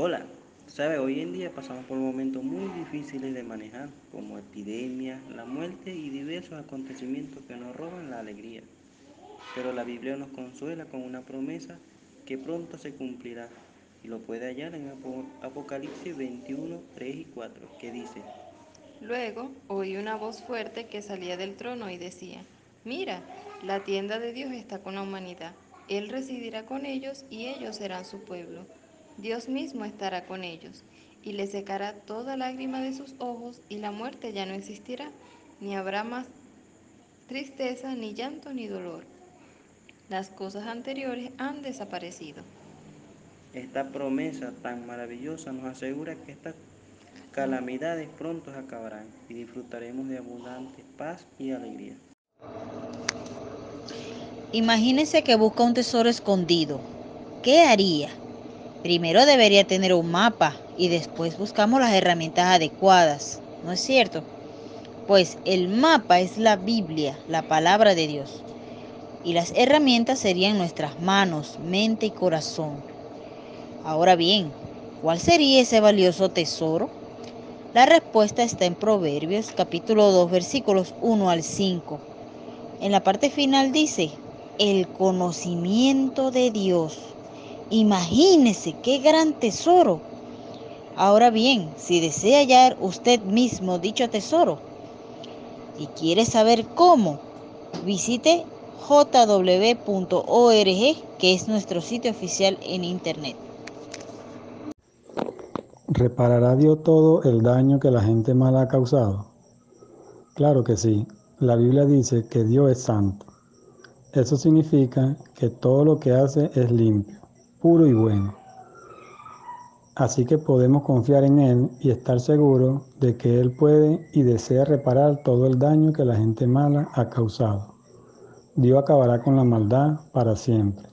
Hola, sabe, hoy en día pasamos por momentos muy difíciles de manejar, como epidemias, la muerte y diversos acontecimientos que nos roban la alegría. Pero la Biblia nos consuela con una promesa que pronto se cumplirá y lo puede hallar en Apocalipsis 21, 3 y 4, que dice, Luego oí una voz fuerte que salía del trono y decía, Mira, la tienda de Dios está con la humanidad. Él residirá con ellos y ellos serán su pueblo. Dios mismo estará con ellos y les secará toda lágrima de sus ojos y la muerte ya no existirá, ni habrá más tristeza, ni llanto, ni dolor. Las cosas anteriores han desaparecido. Esta promesa tan maravillosa nos asegura que estas calamidades pronto acabarán y disfrutaremos de abundante paz y alegría. Imagínese que busca un tesoro escondido. ¿Qué haría? Primero debería tener un mapa y después buscamos las herramientas adecuadas, ¿no es cierto? Pues el mapa es la Biblia, la palabra de Dios. Y las herramientas serían nuestras manos, mente y corazón. Ahora bien, ¿cuál sería ese valioso tesoro? La respuesta está en Proverbios capítulo 2 versículos 1 al 5. En la parte final dice, el conocimiento de Dios. Imagínese qué gran tesoro. Ahora bien, si desea hallar usted mismo dicho tesoro y quiere saber cómo, visite jw.org, que es nuestro sitio oficial en Internet. ¿Reparará Dios todo el daño que la gente mala ha causado? Claro que sí. La Biblia dice que Dios es santo. Eso significa que todo lo que hace es limpio, puro y bueno. Así que podemos confiar en Él y estar seguros de que Él puede y desea reparar todo el daño que la gente mala ha causado. Dios acabará con la maldad para siempre.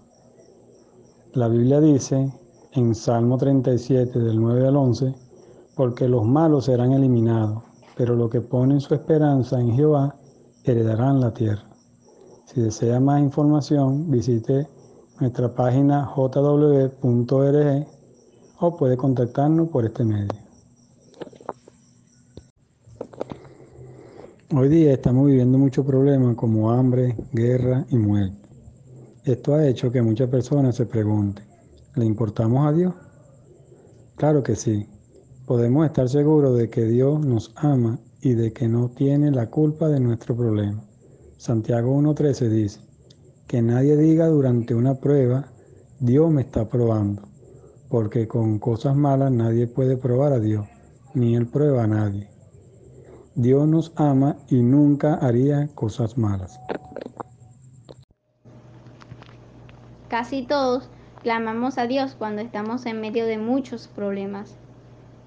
La Biblia dice en Salmo 37 del 9 al 11, porque los malos serán eliminados, pero los que ponen su esperanza en Jehová heredarán la tierra. Si desea más información, visite nuestra página jw.org o puede contactarnos por este medio. Hoy día estamos viviendo muchos problemas como hambre, guerra y muerte. Esto ha hecho que muchas personas se pregunten, ¿le importamos a Dios? Claro que sí. Podemos estar seguros de que Dios nos ama y de que no tiene la culpa de nuestro problema. Santiago 1.13 dice, que nadie diga durante una prueba, Dios me está probando, porque con cosas malas nadie puede probar a Dios, ni Él prueba a nadie. Dios nos ama y nunca haría cosas malas. Casi todos clamamos a Dios cuando estamos en medio de muchos problemas,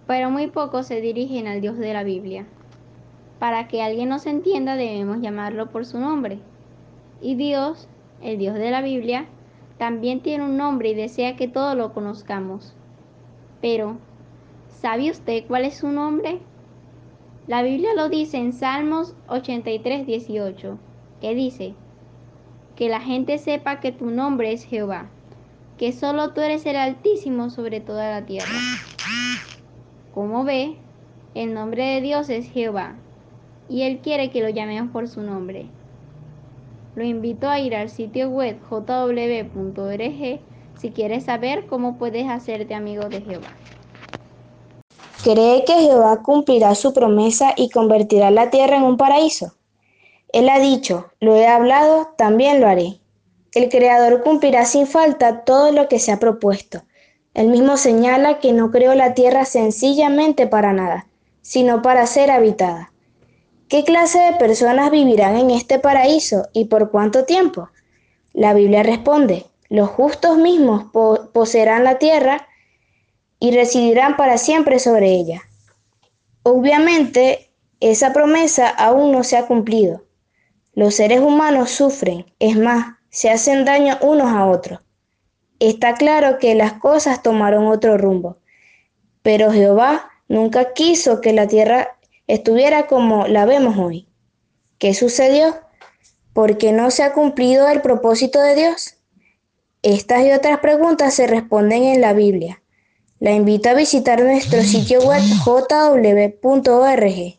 pero muy pocos se dirigen al Dios de la Biblia. Para que alguien nos entienda debemos llamarlo por su nombre. Y Dios, el Dios de la Biblia, también tiene un nombre y desea que todos lo conozcamos. Pero, ¿sabe usted cuál es su nombre? La Biblia lo dice en Salmos 83, 18, que dice, que la gente sepa que tu nombre es Jehová, que solo tú eres el Altísimo sobre toda la tierra. Como ve, el nombre de Dios es Jehová, y Él quiere que lo llamemos por su nombre. Lo invito a ir al sitio web jw.org si quieres saber cómo puedes hacerte amigo de Jehová. ¿Cree que Jehová cumplirá su promesa y convertirá la tierra en un paraíso? Él ha dicho, lo he hablado, también lo haré. El Creador cumplirá sin falta todo lo que se ha propuesto. Él mismo señala que no creó la tierra sencillamente para nada, sino para ser habitada. ¿Qué clase de personas vivirán en este paraíso y por cuánto tiempo? La Biblia responde, los justos mismos poseerán la tierra y residirán para siempre sobre ella. Obviamente, esa promesa aún no se ha cumplido. Los seres humanos sufren, es más, se hacen daño unos a otros. Está claro que las cosas tomaron otro rumbo, pero Jehová nunca quiso que la tierra estuviera como la vemos hoy. ¿Qué sucedió? ¿Por no se ha cumplido el propósito de Dios? Estas y otras preguntas se responden en la Biblia. La invito a visitar nuestro sitio web jw.org